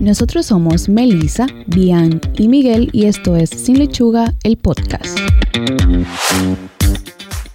Nosotros somos Melissa, Bian y Miguel y esto es Sin Lechuga, el podcast.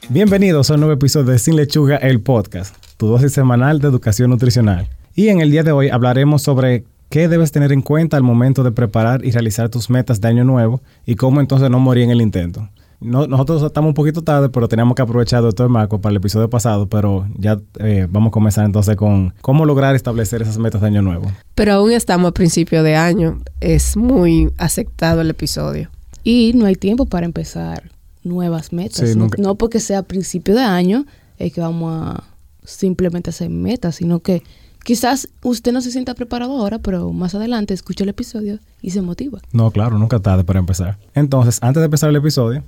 Bienvenidos a un nuevo episodio de Sin Lechuga, el podcast, tu dosis semanal de educación nutricional. Y en el día de hoy hablaremos sobre qué debes tener en cuenta al momento de preparar y realizar tus metas de año nuevo y cómo entonces no morir en el intento nosotros estamos un poquito tarde, pero teníamos que aprovechar el marco para el episodio pasado, pero ya eh, vamos a comenzar entonces con cómo lograr establecer esas metas de año nuevo. Pero aún estamos a principio de año, es muy aceptado el episodio. Y no hay tiempo para empezar nuevas metas. no, porque sea a principio de año es que vamos a simplemente hacer metas, sino que Quizás usted no se sienta preparado ahora, pero más adelante escucha el episodio y se motiva. No, claro, nunca tarde para empezar. Entonces, antes de empezar el episodio.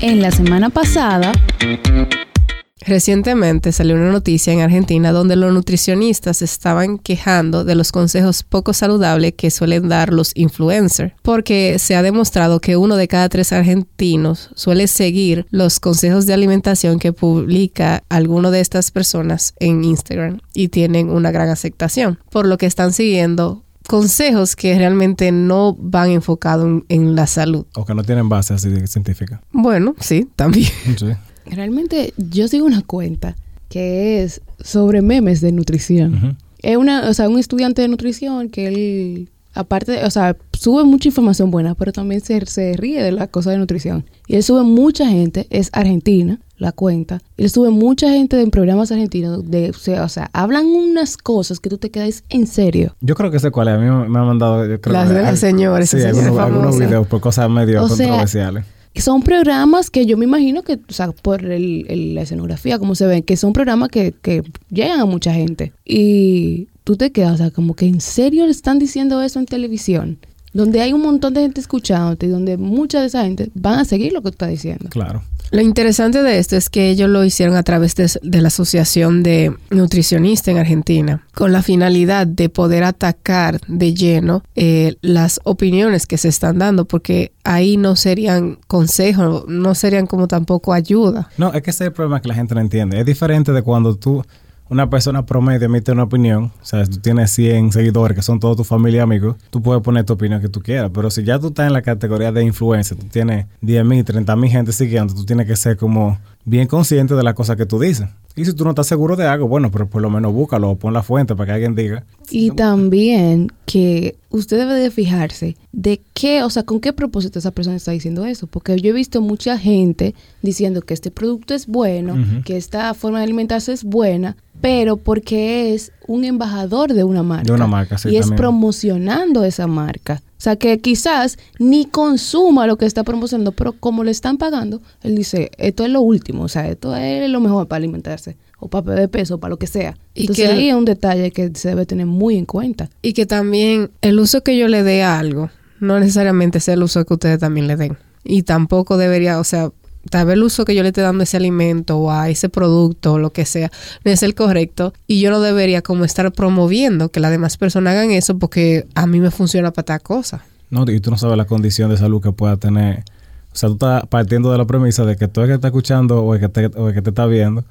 En la semana pasada Recientemente salió una noticia en Argentina donde los nutricionistas estaban quejando de los consejos poco saludables que suelen dar los influencers, porque se ha demostrado que uno de cada tres argentinos suele seguir los consejos de alimentación que publica alguno de estas personas en Instagram y tienen una gran aceptación, por lo que están siguiendo consejos que realmente no van enfocados en, la salud. O que no tienen base así científica. Bueno, sí, también. Sí. Realmente yo sigo una cuenta que es sobre memes de nutrición. Es una, o sea, un estudiante de nutrición que él, aparte, o sea, sube mucha información buena, pero también se, se ríe de las cosas de nutrición. Y él sube mucha gente, es argentina, la cuenta. Él sube mucha gente en programas argentinos, de, o sea, hablan unas cosas que tú te quedas en serio. Yo creo que sé cuál es. A mí me, han mandado, yo Las de las señores. Sí, algunos, videos por cosas medio controversiales. Son programas que yo me imagino que, o sea, por el, la escenografía, como se ven, que son programas que, que llegan a mucha gente. Y tú te quedas, o sea, como que en serio le están diciendo eso en televisión donde hay un montón de gente escuchándote y donde mucha de esa gente van a seguir lo que tú estás diciendo. Claro. Lo interesante de esto es que ellos lo hicieron a través de, la Asociación de Nutricionistas en Argentina, con la finalidad de poder atacar de lleno eh, las opiniones que se están dando, porque ahí no serían consejos, no serían como tampoco ayuda. No, es que ese es el problema que la gente no entiende. Es diferente de cuando tú una persona promedio emite una opinión, o sea, tú tienes 100 seguidores que son toda tu familia y amigos, tú puedes poner tu opinión que tú quieras, pero si ya tú estás en la categoría de influencia, tú tienes 10 mil, 30 mil gente siguiendo, tú tienes que ser como bien consciente de las cosas que tú dices. Y si tú no estás seguro de algo, bueno, pero por lo menos búscalo o pon la fuente para que alguien diga. Y también que usted debe de fijarse de qué, o sea, con qué propósito esa persona está diciendo eso. Porque yo he visto mucha gente diciendo que este producto es bueno, que esta forma de alimentarse es buena, pero porque es un embajador de una marca. De una marca, sí. Y es promocionando esa marca. O sea, que quizás ni consuma lo que está promocionando, pero como le están pagando, él dice, esto es lo último, o sea, esto es lo mejor para alimentarse, o para perder peso, o para lo que sea. Y Entonces que, ahí es un detalle que se debe tener muy en cuenta. Y que también el uso que yo le dé a algo, no necesariamente es el uso que ustedes también le den. Y tampoco debería, o sea, tal vez el uso que yo le esté dando a ese alimento o a ese producto o lo que sea no es el correcto y yo no debería como estar promoviendo que las demás personas hagan eso porque a mí me funciona para tal cosa. No, y tú no sabes la condición de salud que pueda tener. O sea, tú estás partiendo de la premisa de que todo el que está escuchando o el que te, o que te está viendo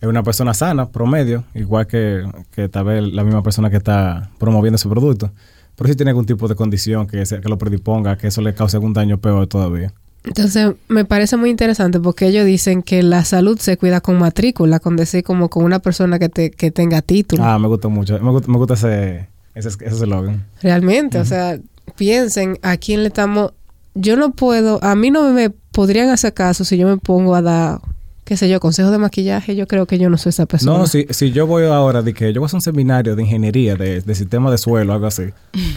es una persona sana, promedio, igual que, que tal vez la misma persona que está promoviendo ese producto. Pero si tiene algún tipo de condición que, que lo predisponga, que eso le cause algún daño peor todavía. Entonces, me parece muy interesante porque ellos dicen que la salud se cuida con matrícula, con decir como con una persona que, te, que tenga título. Ah, me gusta mucho. Me gusta, me gusta ese, ese, ese eslogan. Realmente, o sea, piensen a quién le estamos... Yo no puedo, a mí no me podrían hacer caso si yo me pongo a dar, qué sé yo, consejos de maquillaje, yo creo que yo no soy esa persona. No, si, si yo voy ahora de que yo voy a hacer un seminario de ingeniería, de, de sistema de suelo, algo así,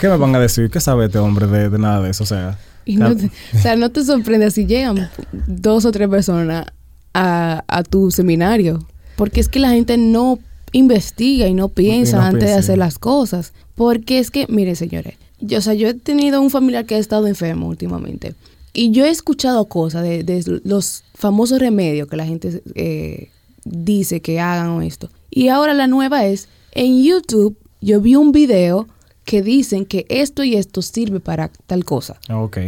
¿qué me van a decir? ¿Qué sabe este hombre de, de nada de eso? O sea... Y no o sea, no te sorprende si llegan dos o tres personas a, a, tu seminario. Porque es que la gente no investiga y no piensa antes de hacer las cosas. Porque es que, mire, señores, yo, o sea, yo he tenido un familiar que ha estado enfermo últimamente. Y yo he escuchado cosas de, de los famosos remedios que la gente eh, dice que hagan o esto. Y ahora la nueva es, en YouTube yo vi un video que dicen que esto y esto sirve para tal cosa. Ah, ok.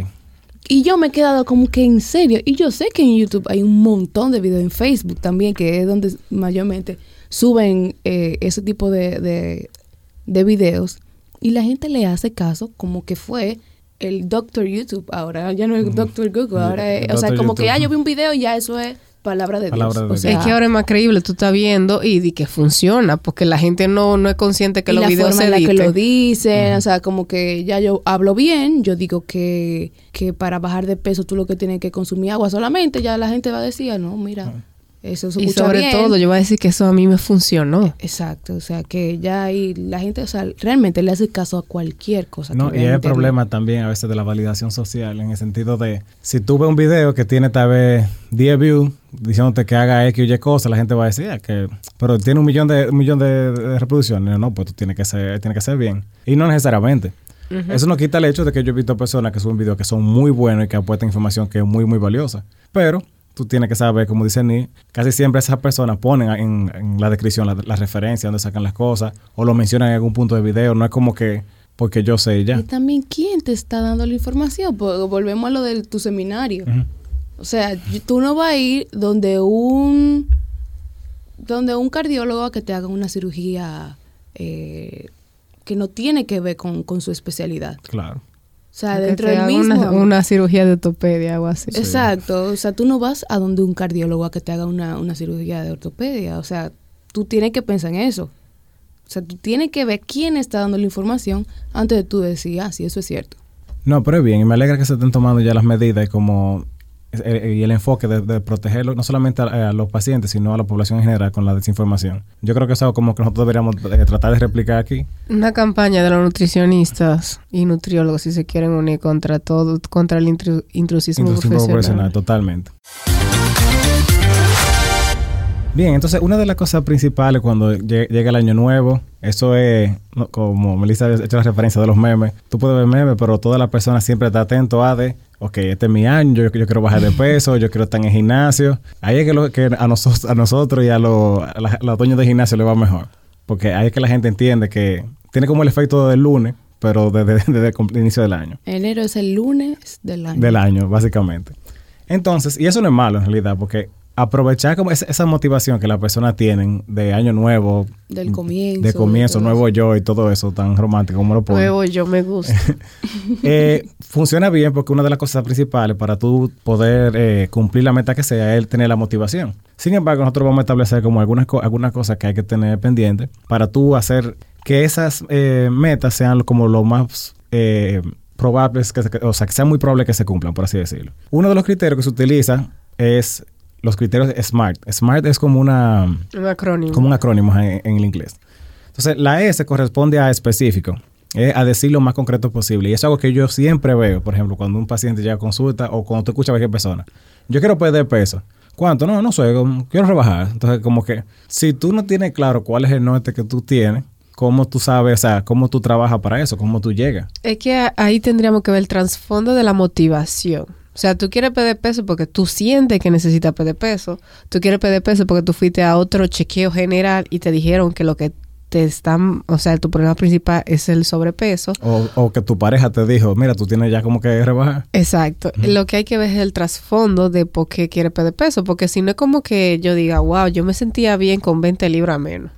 Y yo me he quedado como que en serio. Y yo sé que en YouTube hay un montón de videos, en Facebook también, que es donde mayormente suben eh, ese tipo de, de, de videos. Y la gente le hace caso como que fue el Doctor YouTube ahora, ya no es Doctor Google, ahora es, o sea, como que ya yo vi un video y ya eso es palabra de Dios. o sea, es que ahora es más creíble, tú estás viendo y di que funciona, porque la gente no, no es consciente que los videos se en la que lo dicen, o sea, como que ya yo hablo bien, yo digo que, que para bajar de peso tú lo que tienes que consumir agua solamente, ya la gente va a decir, ah, no, mira, eso y sobre todo, yo voy a decir que eso a mí me funcionó. Exacto, o sea, que ya ahí la gente, o sea, realmente le hace caso a cualquier cosa. No, y hay problema también a veces de la validación social, en el sentido de, si tú ves un video que tiene tal vez 10 views, diciéndote que haga X o Y cosas, la gente va a decir, ah, que, pero tiene un millón de, un millón de, reproducciones. No, pues tú tienes que ser, tiene que ser bien. Y no necesariamente. Eso no quita el hecho de que yo he visto personas que suben videos que son muy buenos y que apuestan información que es muy, muy valiosa. Pero tú tienes que saber, como dice Ni, casi siempre esas personas ponen en, la descripción la, referencia, donde sacan las cosas, o lo mencionan en algún punto de video, no es como que porque yo sé ya. Y también, ¿quién te está dando la información? Pues, volvemos a lo de tu seminario. O sea, tú no vas a ir donde un, donde un cardiólogo a que te haga una cirugía eh, que no tiene que ver con, con su especialidad. Claro. O sea, dentro del mismo. Una, cirugía de ortopedia o así. Exacto. O sea, tú no vas a donde un cardiólogo a que te haga una, una cirugía de ortopedia. O sea, tú tienes que pensar en eso. O sea, tú tienes que ver quién está dando la información antes de tú decir, ah, sí, eso es cierto. No, pero es bien. Y me alegra que se estén tomando ya las medidas como y el enfoque de, protegerlo no solamente a, los pacientes, sino a la población en general con la desinformación. Yo creo que eso es algo como que nosotros deberíamos eh, tratar de replicar aquí. Una campaña de los nutricionistas y nutriólogos, si se quieren unir contra todo, contra el intrusismo, profesional. Totalmente. Bien, entonces una de las cosas principales cuando llega el año nuevo, eso es, como Melissa ha hecho la referencia de los memes, tú puedes ver memes, pero toda la persona siempre está atento a de, ok, este es mi año, yo, yo quiero bajar de peso, yo quiero estar en el gimnasio. Ahí es que, lo, que a, nosotros, a nosotros y a, los, dueños de gimnasio le va mejor. Porque ahí es que la gente entiende que tiene como el efecto del lunes, pero desde, desde el inicio del año. Enero es el lunes del año. Del año, básicamente. Entonces, y eso no es malo en realidad, porque aprovechar como esa, motivación que las personas tienen de año nuevo. Del comienzo. De comienzo, nuevo yo y todo eso tan romántico como lo ponen. Nuevo yo me gusta. Eh, funciona bien porque una de las cosas principales para tú poder eh, cumplir la meta que sea es tener la motivación. Sin embargo, nosotros vamos a establecer como algunas, algunas cosas que hay que tener pendientes para tú hacer que esas eh, metas sean como lo más probables, que o sea, que sea muy probable que se cumplan, por así decirlo. Uno de los criterios que se utiliza es los criterios SMART. SMART es como una... Un acrónimo. Como un acrónimo en, el inglés. Entonces, la S corresponde a específico, a decir lo más concreto posible. Y eso es algo que yo siempre veo, por ejemplo, cuando un paciente llega a consulta o cuando tú escuchas a cualquier persona. Yo quiero perder peso. ¿Cuánto? No, no sé, quiero rebajar. Entonces, como que si tú no tienes claro cuál es el norte que tú tienes, ¿cómo tú sabes, o sea, cómo tú trabajas para eso? ¿Cómo tú llegas? Es que ahí tendríamos que ver el trasfondo de la motivación. O sea, tú quieres perder peso porque tú sientes que necesitas perder peso. Tú quieres perder peso porque tú fuiste a otro chequeo general y te dijeron que lo que te están, o sea, tu problema principal es el sobrepeso. O, que tu pareja te dijo, mira, tú tienes ya como que rebajar. Exacto. Lo que hay que ver es el trasfondo de por qué quieres perder peso. Porque si no es como que yo diga, wow, yo me sentía bien con 20 libras menos.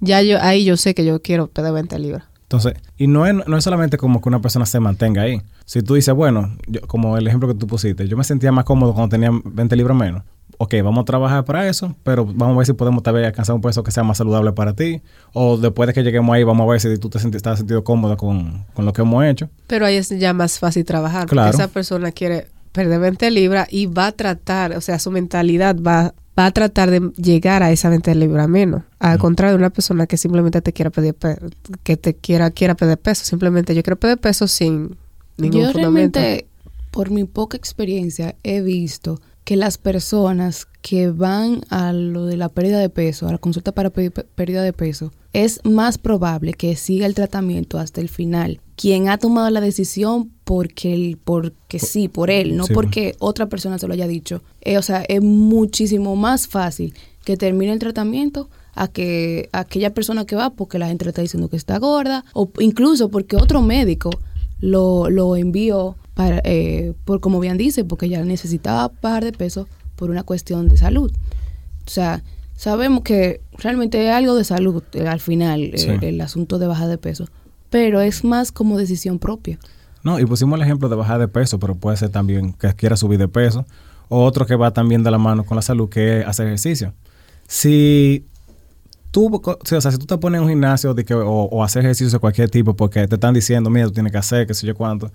Ya yo, ahí yo sé que yo quiero perder 20 libras. Entonces, y no es, no es solamente como que una persona se mantenga ahí. Si tú dices, bueno, yo, como el ejemplo que tú pusiste, yo me sentía más cómodo cuando tenía 20 libras menos. Ok, vamos a trabajar para eso, pero vamos a ver si podemos tal vez alcanzar un peso que sea más saludable para ti. O después de que lleguemos ahí, vamos a ver si tú te estás sentido cómodo con, lo que hemos hecho. Pero ahí es ya más fácil trabajar. Claro. Porque esa persona quiere perder 20 libras y va a tratar, o sea, su mentalidad va va a tratar de llegar a esa venta de libra menos. Al contrario de una persona que simplemente te quiera pedir que te quiera, quiera pedir peso. Simplemente yo quiero pedir peso sin ningún yo Realmente, por mi poca experiencia, he visto que las personas que van a lo de la pérdida de peso, a la consulta para pérdida de peso, es más probable que siga el tratamiento hasta el final. Quien ha tomado la decisión porque, porque sí, por él, no porque otra persona se lo haya dicho. Eh, o sea, es muchísimo más fácil que termine el tratamiento a que aquella persona que va porque la gente le está diciendo que está gorda o incluso porque otro médico lo, lo envió para, eh, por como bien dice, porque ella necesitaba bajar de peso por una cuestión de salud. O sea, sabemos que realmente es algo de salud eh, al final, eh, el asunto de bajar de peso. pero es más como decisión propia. No, y pusimos el ejemplo de bajar de peso, pero puede ser también que quiera subir de peso, o otro que va también de la mano con la salud, que es hacer ejercicio. Si tú, o sea, si tú te pones en un gimnasio de que, o, hacer ejercicio de cualquier tipo porque te están diciendo, mira, tú tienes que hacer, qué sé yo cuánto,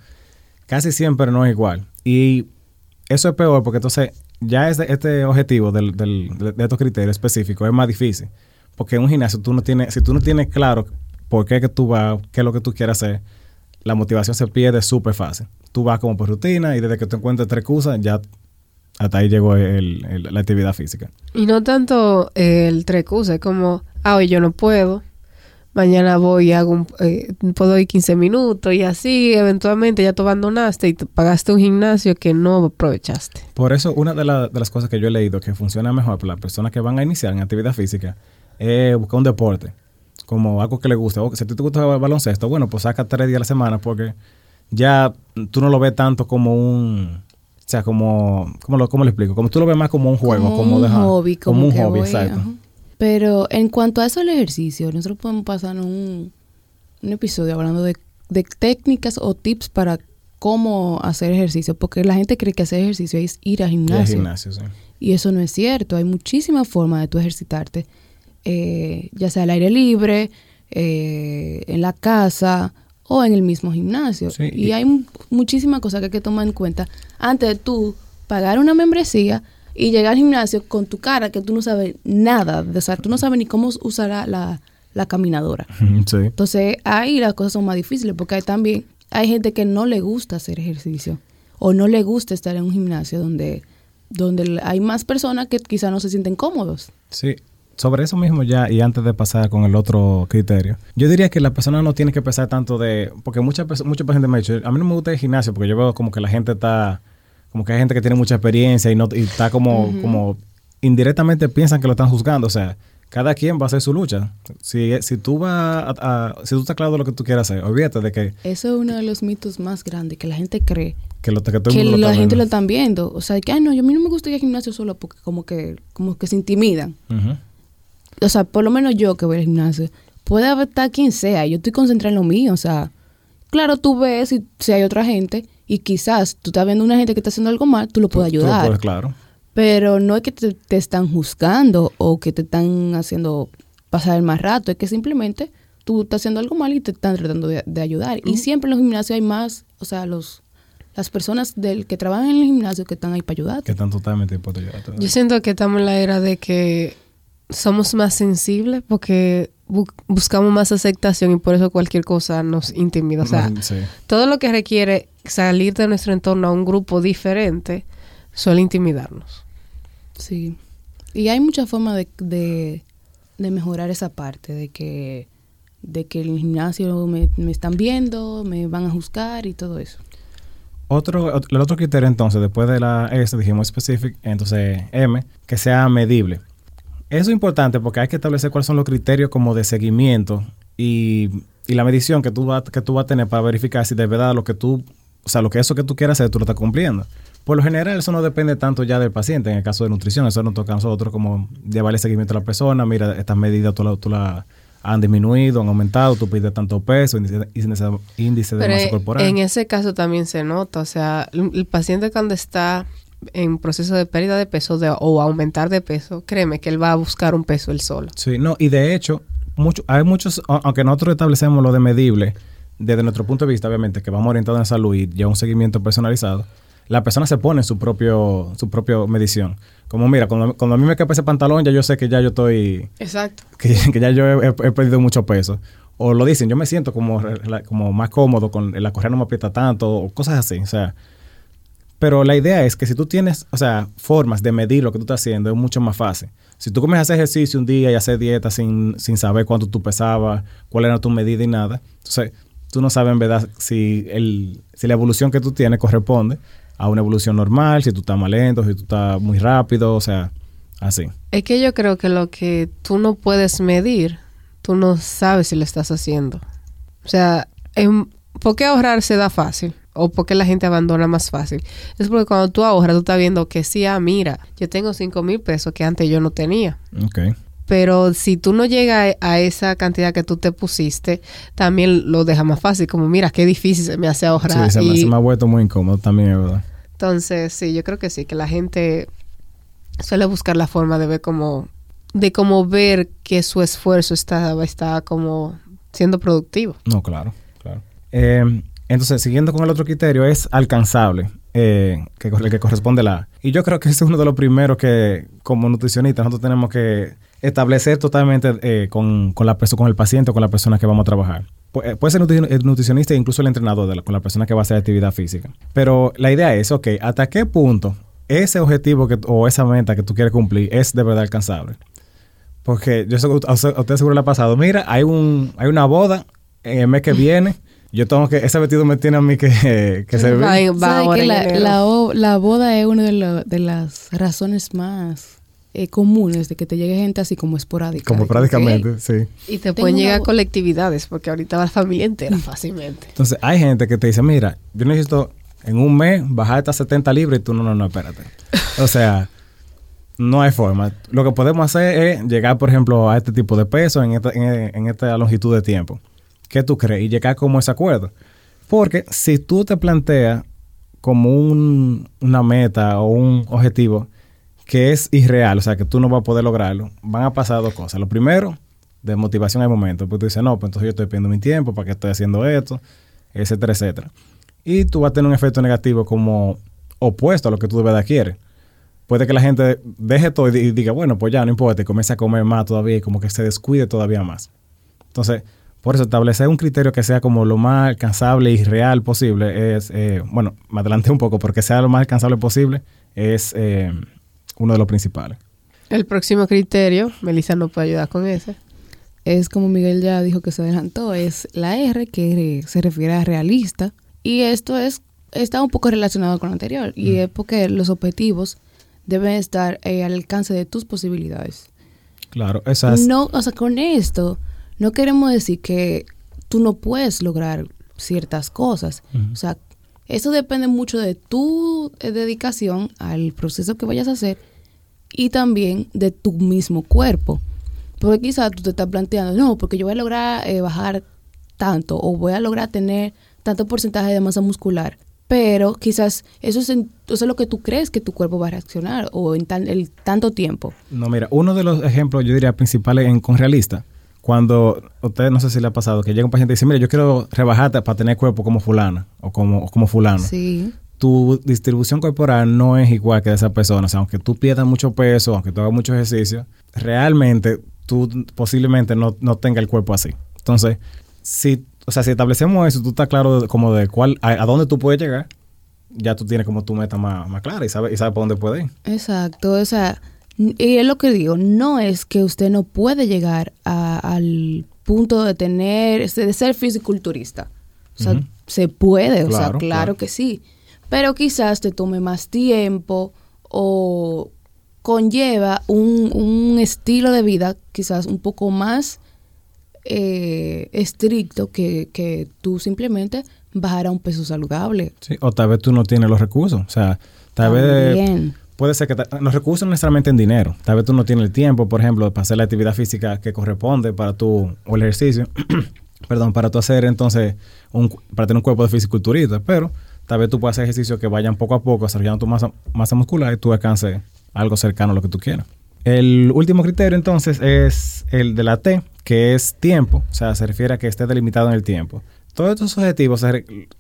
casi siempre no es igual. Y eso es peor porque entonces ya este, este objetivo del, del, de, estos criterios específicos es más difícil. Porque en un gimnasio tú no tienes, si tú no tienes claro por qué que tú vas, qué es lo que tú quieres hacer, la motivación se pierde súper fácil. Tú vas como por rutina y desde que te encuentres tres cosas, ya hasta ahí llegó la actividad física. Y no tanto el tres cosas, como, ah, hoy yo no puedo, mañana voy y hago un, eh, puedo ir 15 minutos y así eventualmente ya tú abandonaste y pagaste un gimnasio que no aprovechaste. Por eso una de, de, las cosas que yo he leído que funciona mejor para las personas que van a iniciar en actividad física es buscar un deporte, como algo que le guste. O si a ti te gusta el baloncesto, bueno, pues saca tres días a la semana porque ya tú no lo ves tanto como un... O sea, como... ¿Cómo lo, cómo lo explico? Como tú lo ves más como un juego, como, un hobby. Como, un hobby, exacto. Pero en cuanto a eso del ejercicio, nosotros podemos pasar un, un episodio hablando de, técnicas o tips para cómo hacer ejercicio, porque la gente cree que hacer ejercicio es ir al gimnasio. gimnasio sí. Y eso no es cierto, hay muchísimas formas de tú ejercitarte, eh, ya sea al aire libre, eh, en la casa o en el mismo gimnasio. y, hay muchísimas cosas que hay que tomar en cuenta antes de tú pagar una membresía y llegar al gimnasio con tu cara que tú no sabes nada, o sea, tú no sabes ni cómo usar la, la caminadora. Entonces ahí las cosas son más difíciles porque hay también hay gente que no le gusta hacer ejercicio o no le gusta estar en un gimnasio donde, donde hay más personas que quizás no se sienten cómodos. Sí, sobre eso mismo ya, y antes de pasar con el otro criterio, yo diría que la persona no tiene que pensar tanto de, porque mucha, mucha gente me ha dicho, a mí no me gusta el gimnasio porque yo veo como que la gente está como que hay gente que tiene mucha experiencia y no y está como, como indirectamente piensan que lo están juzgando. O sea, cada quien va a hacer su lucha. Si, si tú vas a, si tú estás claro de lo que tú quieres hacer, olvídate de que... Eso es uno de los mitos más grandes, que la gente cree que, lo, que, la gente lo están viendo. O sea, que, ay, no, yo a mí no me gusta ir al gimnasio solo porque como que, como que se intimidan. O sea, por lo menos yo que voy al gimnasio, puede estar quien sea, yo estoy concentrada en lo mío, o sea, claro, tú ves si, si hay otra gente y quizás tú estás viendo una gente que está haciendo algo mal, tú lo puedes ayudar. claro. Pero no es que te, están juzgando o que te están haciendo pasar el más rato, es que simplemente tú estás haciendo algo mal y te están tratando de, ayudar. Y siempre en los gimnasios hay más, o sea, los las personas del que trabajan en el gimnasio que están ahí para ayudar. Que están totalmente para ayudar. Yo siento que estamos en la era de que somos más sensibles porque buscamos más aceptación y por eso cualquier cosa nos intimida. O sea, todo lo que requiere salir de nuestro entorno a un grupo diferente suele intimidarnos. Sí. Y hay muchas formas de, de, mejorar esa parte, de que, de que el gimnasio me, están viendo, me van a juzgar y todo eso. Otro, el otro criterio entonces, después de la S, dijimos specific, entonces M, que sea medible. Eso es importante porque hay que establecer cuáles son los criterios como de seguimiento y, la medición que tú, vas, que tú vas a tener para verificar si de verdad lo que tú, o sea, lo que eso que tú quieras hacer, tú lo estás cumpliendo. Por lo general, eso no depende tanto ya del paciente. En el caso de nutrición, eso nos toca a nosotros como llevarle seguimiento a la persona. Mira, estas medidas tú las la han disminuido, han aumentado, tú pides tanto peso, índice, índice de masa corporal. En ese caso también se nota. O sea, el paciente cuando está en proceso de pérdida de peso o aumentar de peso, créeme que él va a buscar un peso él solo. Sí, no, y de hecho, mucho, hay muchos, aunque nosotros establecemos lo de medible, desde nuestro punto de vista, obviamente, que vamos orientados en salud y ya un seguimiento personalizado, la persona se pone su propio su propia medición. Como mira, cuando, a mí me cae ese pantalón, ya yo sé que ya yo estoy... Exacto. Que, ya yo he, perdido mucho peso. O lo dicen, yo me siento como, como más cómodo, con la correa no me aprieta tanto, o cosas así. O sea, pero la idea es que si tú tienes, o sea, formas de medir lo que tú estás haciendo, es mucho más fácil. Si tú comienzas a hacer ejercicio un día y hacer dieta sin, sin saber cuánto tú pesabas, cuál era tu medida y nada, entonces tú no sabes en verdad si, el, si la evolución que tú tienes corresponde a una evolución normal, si tú estás más lento, si tú estás muy rápido, o sea, así. Es que yo creo que lo que tú no puedes medir, tú no sabes si lo estás haciendo. O sea, ¿por qué ahorrar se da fácil? o porque la gente abandona más fácil. Es porque cuando tú ahorras, tú estás viendo que sí, ah, mira, yo tengo 5 mil pesos que antes yo no tenía. Okay. Pero si tú no llegas a esa cantidad que tú te pusiste, también lo deja más fácil, como mira, qué difícil se me hace ahorrar. Sí, se, me, ha vuelto muy incómodo también, es verdad. Entonces, sí, yo creo que sí, que la gente suele buscar la forma de ver cómo, de cómo ver que su esfuerzo está, está como siendo productivo. No, claro, claro. Eh, entonces, siguiendo con el otro criterio, es alcanzable, eh, que, el que corresponde la... Y yo creo que ese es uno de los primeros que, como nutricionistas, nosotros tenemos que establecer totalmente eh, con, con, la con el paciente o con la persona que vamos a trabajar. Eh, puede ser el nutricionista e incluso el entrenador con la persona que va a hacer actividad física. Pero la idea es, ok, ¿hasta qué punto ese objetivo que, o esa meta que tú quieres cumplir es de verdad alcanzable? Porque yo sé, a usted seguro le ha pasado, mira, hay, un, hay una boda en el mes que viene yo tengo que, ese vestido me tiene a mí que, que se ve. la, boda es una de, las razones más eh, comunes de que te llegue gente así como esporádica. Como prácticamente, sí. Y te pueden llegar colectividades, porque ahorita va la familia entera fácilmente. Entonces, hay gente que te dice, mira, yo necesito en un mes bajar hasta 70 libras y tú no, no, no, espérate. O sea, no hay forma. Lo que podemos hacer es llegar, por ejemplo, a este tipo de peso en esta, en esta longitud de tiempo. ¿Qué tú crees? Y llegar como ese acuerdo. Porque si tú te planteas como una meta o un objetivo que es irreal, o sea, que tú no vas a poder lograrlo, van a pasar dos cosas. Lo primero, de motivación al momento. Pues tú dices, no, pues entonces yo estoy pidiendo mi tiempo, ¿para qué estoy haciendo esto? Etcétera, etcétera. Y tú vas a tener un efecto negativo como opuesto a lo que tú de verdad quieres. Puede que la gente deje todo y diga, bueno, pues ya no importa, y comience a comer más todavía y como que se descuide todavía más. Entonces, por eso, establecer un criterio que sea como lo más alcanzable y real posible es, eh, bueno, me adelanté un poco, porque sea lo más alcanzable posible es eh, uno de los principales. El próximo criterio, Melissa no puede ayudar con ese. Es como Miguel ya dijo que se adelantó, es la R, que se refiere a realista. Y esto es está un poco relacionado con lo anterior. Y es porque los objetivos deben estar eh, al alcance de tus posibilidades. Claro, esas. No, o sea, con esto no queremos decir que tú no puedes lograr ciertas cosas. O sea, eso depende mucho de tu eh, dedicación al proceso que vayas a hacer y también de tu mismo cuerpo. Porque quizás tú te estás planteando, no, porque yo voy a lograr eh, bajar tanto o voy a lograr tener tanto porcentaje de masa muscular. Pero quizás eso es, eso lo que tú crees que tu cuerpo va a reaccionar o en el tanto tiempo. No, mira, uno de los ejemplos, yo diría, principales en con realista cuando usted no sé si le ha pasado que llega un paciente y dice, mire, yo quiero rebajarte para tener cuerpo como fulana o como, como fulano. Sí. Tu distribución corporal no es igual que de esa persona. O sea, aunque tú pierdas mucho peso, aunque tú hagas mucho ejercicio, realmente tú posiblemente no, no tengas el cuerpo así. Entonces, si, o sea, si establecemos eso, tú estás claro como de cuál, a, dónde tú puedes llegar, ya tú tienes como tu meta más, más clara y sabes, y sabes por dónde puedes ir. Exacto. O sea, y es lo que digo, no es que usted no puede llegar al punto de tener, de ser fisiculturista. O sea, se puede, o sea, claro, que sí. Pero quizás te tome más tiempo o conlleva un, estilo de vida quizás un poco más eh, estricto que, que tú simplemente bajar a un peso saludable. Sí, o tal vez tú no tienes los recursos. O sea, tal vez puede ser que los recursos no necesariamente en dinero. Tal vez tú no tienes el tiempo, por ejemplo, para hacer la actividad física que corresponde para tu, o el ejercicio, perdón, para tú hacer entonces, un, para tener un cuerpo de fisiculturista, pero tal vez tú puedas hacer ejercicios que vayan poco a poco desarrollando tu masa, masa muscular y tú alcances algo cercano a lo que tú quieras. El último criterio entonces es el de la T, que es tiempo, o sea, se refiere a que esté delimitado en el tiempo. Todos estos objetivos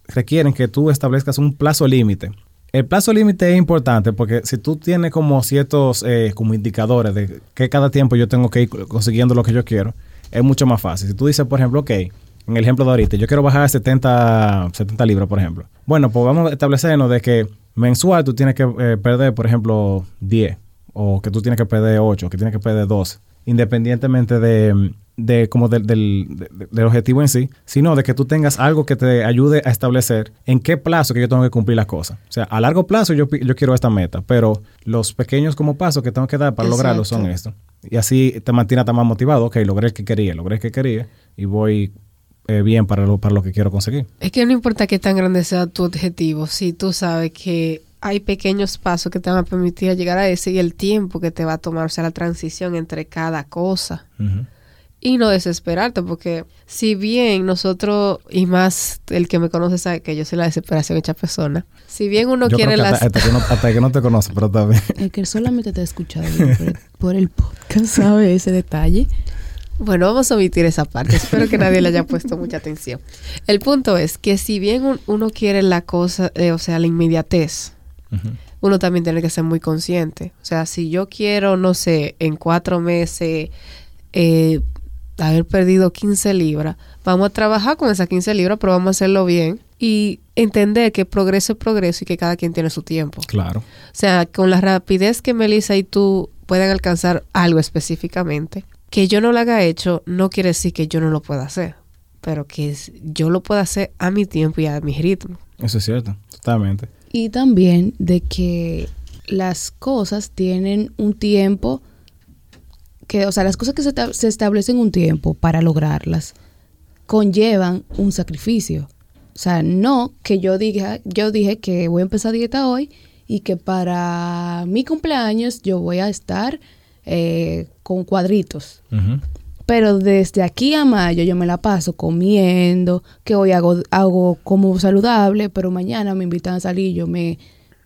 requieren que tú establezcas un plazo límite el plazo límite es importante porque si tú tienes como ciertos eh, como indicadores de que cada tiempo yo tengo que ir consiguiendo lo que yo quiero, es mucho más fácil. Si tú dices, por ejemplo, ok, en el ejemplo de ahorita, yo quiero bajar 70, 70 libras, por ejemplo. Bueno, pues vamos a establecernos de que mensual tú tienes que eh, perder, por ejemplo, 10, o que tú tienes que perder 8, que tienes que perder 12, independientemente de, de como del, del, objetivo en sí, sino de que tú tengas algo que te ayude a establecer en qué plazo que yo tengo que cumplir las cosas. O sea, a largo plazo yo, yo quiero esta meta, pero los pequeños como pasos que tengo que dar para lograrlo son estos. Y así te mantiene más motivado. Ok, logré el que quería, logré el que quería y voy eh, bien para lo, para lo que quiero conseguir. Es que no importa qué tan grande sea tu objetivo, si tú sabes que hay pequeños pasos que te van a permitir llegar a ese y el tiempo que te va a tomar, o sea, la transición entre cada cosa. Y no desesperarte, porque si bien nosotros, y más el que me conoce sabe que yo soy la desesperación hecha persona, si bien uno quiere las... Hasta, que no, hasta, que no, te conoce, pero también... El que solamente te ha escuchado por, por el podcast sabe ese detalle. Bueno, vamos a omitir esa parte. Espero que nadie le haya puesto mucha atención. El punto es que si bien uno quiere la cosa, eh, o sea, la inmediatez, uno también tiene que ser muy consciente. O sea, si yo quiero, no sé, en cuatro meses eh, haber perdido 15 libras, vamos a trabajar con esas 15 libras, pero vamos a hacerlo bien y entender que progreso es progreso y que cada quien tiene su tiempo. Claro. O sea, con la rapidez que Melissa y tú puedan alcanzar algo específicamente, que yo no lo haga hecho no quiere decir que yo no lo pueda hacer, pero que yo lo pueda hacer a mi tiempo y a mi ritmo. Eso es cierto, totalmente. Y también de que las cosas tienen un tiempo que, o sea, las cosas que se, se establecen un tiempo para lograrlas conllevan un sacrificio. O sea, no que yo diga, yo dije que voy a empezar dieta hoy y que para mi cumpleaños yo voy a estar eh, con cuadritos. Pero desde aquí a mayo yo me la paso comiendo, que hoy hago, hago como saludable, pero mañana me invitan a salir, yo me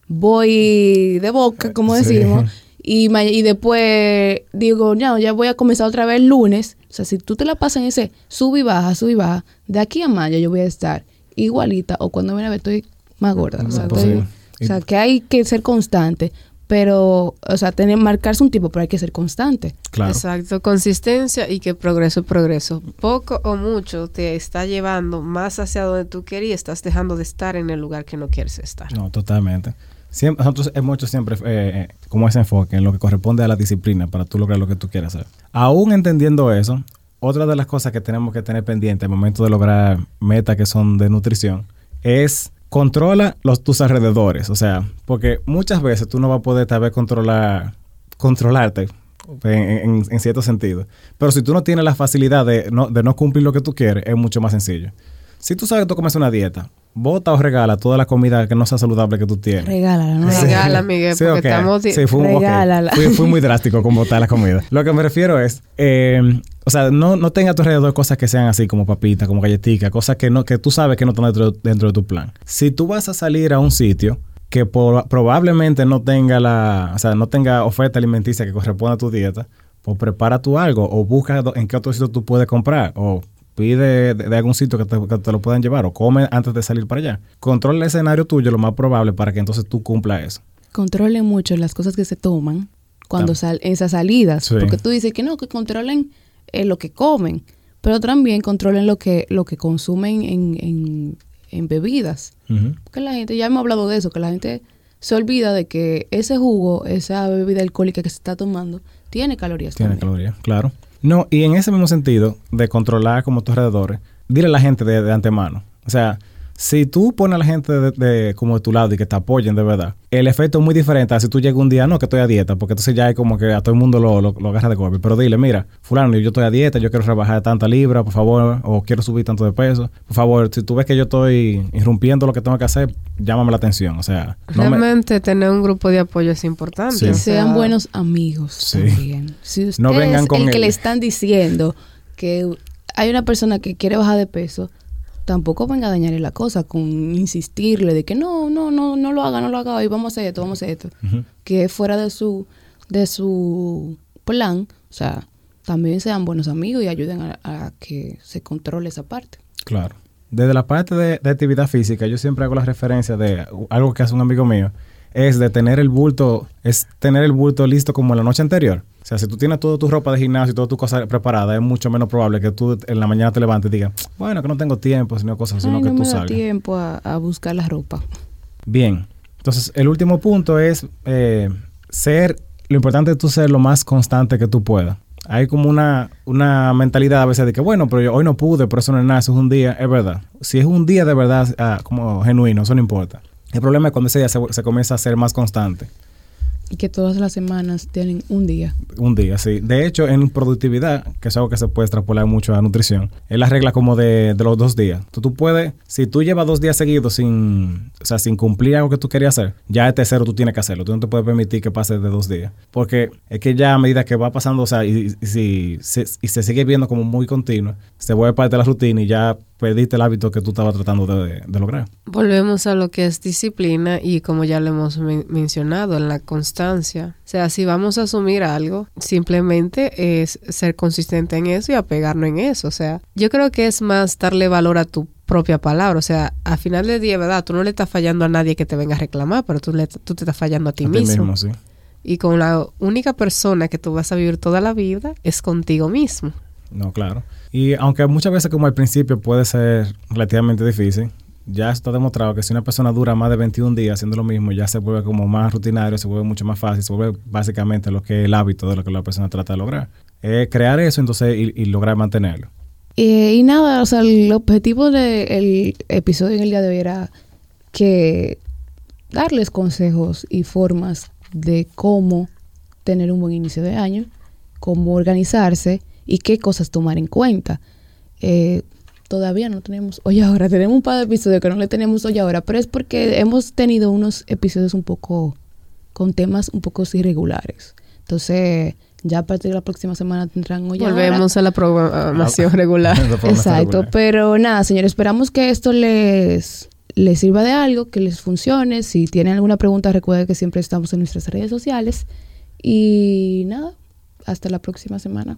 voy de boca, como decimos, y, y después digo, no, ya voy a comenzar otra vez el lunes. O sea, si tú te la pasas en ese sub y baja, sub y baja, de aquí a mayo yo voy a estar igualita o cuando me la estoy más gorda. o sea, que hay que ser constante pero, o sea, tener, marcarse un tipo, pero hay que ser constante. Claro. Exacto, consistencia y que progreso es progreso. Poco o mucho te está llevando más hacia donde tú querías, estás dejando de estar en el lugar que no quieres estar. No, totalmente. Siempre, nosotros hemos hecho siempre eh, eh, como ese enfoque en lo que corresponde a la disciplina para tú lograr lo que tú quieras hacer. Aún entendiendo eso, otra de las cosas que tenemos que tener pendiente al momento de lograr metas que son de nutrición es controla los, tus alrededores. O sea, porque muchas veces tú no vas a poder tal vez controlar, controlarte en, cierto sentido. Pero si tú no tienes la facilidad de no, de no cumplir lo que tú quieres, es mucho más sencillo. Si tú sabes que tú comes una dieta, bota o regala toda la comida que no sea saludable que tú tienes. Regálala, ¿no? Regala, Miguel, porque estamos... Sí, fue, Regálala. Fui, muy drástico con botar la comida. Lo que me refiero es, eh, o sea, no, no tenga a tu alrededor cosas que sean así como papitas, como galletitas, cosas que, no, que tú sabes que no están dentro, dentro de tu plan. Si tú vas a salir a un sitio que probablemente no tenga la, o sea, no tenga oferta alimenticia que corresponda a tu dieta, pues prepara tú algo o busca en qué otro sitio tú puedes comprar o pide de, algún sitio que te, lo puedan llevar o come antes de salir para allá. Controla el escenario tuyo lo más probable para que entonces tú cumpla eso. Controlen mucho las cosas que se toman cuando salen esas salidas. Porque tú dices que no, que controlen eh, lo que comen, pero también controlen lo que, lo que consumen en, en, bebidas. Porque la gente, ya hemos hablado de eso, que la gente se olvida de que ese jugo, esa bebida alcohólica que se está tomando, tiene calorías. Tiene calorías, claro. No, y en ese mismo sentido de controlar como tus alrededores, dile a la gente de, de antemano. O sea, si tú pones a la gente de, como de tu lado y que te apoyen de verdad, el efecto es muy diferente a si tú llegas un día, no, que estoy a dieta, porque entonces ya hay como que a todo el mundo lo, lo, agarra de golpe. Pero dile, mira, fulano, yo estoy a dieta, yo quiero rebajar tanta libra, por favor, o quiero subir tanto de peso. Por favor, si tú ves que yo estoy irrumpiendo lo que tengo que hacer, llámame la atención. O sea, realmente tener un grupo de apoyo es importante. Sean buenos amigos también. Si usted no vengan con el que le están diciendo que hay una persona que quiere bajar de peso, tampoco venga a dañarle la cosa con insistirle de que no, no, no, no lo haga, no lo haga y vamos a hacer esto, vamos a hacer esto. Que fuera de su, de su plan, o sea, también sean buenos amigos y ayuden a, que se controle esa parte. Claro. Desde la parte de, de, actividad física, yo siempre hago la referencia de algo que hace un amigo mío, es de tener el bulto, es tener el bulto listo como la noche anterior. O sea, si tú tienes toda tu ropa de gimnasio y toda tu cosa preparada, es mucho menos probable que tú en la mañana te levantes y digas, bueno, que no tengo tiempo, sino cosas, sino que no tú me da tiempo a, buscar la ropa. Bien. Entonces, el último punto es eh, ser, lo importante es tú ser lo más constante que tú puedas. Hay como una, una mentalidad a veces de que, bueno, pero yo hoy no pude, por eso no es nada, eso es un día, es verdad. Si es un día de verdad ah, como genuino, eso no importa. El problema es cuando ese día se, se comienza a ser más constante Y que todas las semanas tienen un día. Un día, sí. De hecho, en productividad, que es algo que se puede extrapolar mucho a nutrición, es la regla como de, de los dos días. Tú, tú puedes, si tú llevas dos días seguidos sin, o sea, sin cumplir algo que tú querías hacer, ya el tercero tú tienes que hacerlo. Tú no te puedes permitir que pase de dos días. Porque es que ya a medida que va pasando, o sea, y, si, se, y se sigue viendo como muy continuo, se vuelve parte de la rutina y ya perdiste el hábito que tú estabas tratando de, lograr. Volvemos a lo que es disciplina y como ya lo hemos mencionado, en la constancia. O sea, si vamos a asumir algo, simplemente es ser consistente en eso y apegarnos en eso. O sea, yo creo que es más darle valor a tu propia palabra. O sea, al final del día, ¿verdad? Tú no le estás fallando a nadie que te venga a reclamar, pero tú, le, tú te estás fallando a ti mismo. mismo sí. Y con la única persona que tú vas a vivir toda la vida es contigo mismo. No, claro. Y aunque muchas veces como al principio puede ser relativamente difícil, ya está demostrado que si una persona dura más de 21 días haciendo lo mismo, ya se vuelve como más rutinario, se vuelve mucho más fácil, se vuelve básicamente lo que es el hábito de lo que la persona trata de lograr. Es crear eso entonces y, lograr mantenerlo. y nada, o sea, el objetivo del episodio en el día de hoy era que darles consejos y formas de cómo tener un buen inicio de año, cómo organizarse y qué cosas tomar en cuenta. Eh, todavía no tenemos hoy ahora, tenemos un par de episodios que no le tenemos hoy ahora, pero es porque hemos tenido unos episodios un poco con temas un poco irregulares. Entonces, ya a partir de la próxima semana tendrán hoy Volvemos a la programación ah, regular. Exacto, pero nada, señores, esperamos que esto les les sirva de algo, que les funcione. Si tienen alguna pregunta, recuerden que siempre estamos en nuestras redes sociales. Y nada, hasta la próxima semana.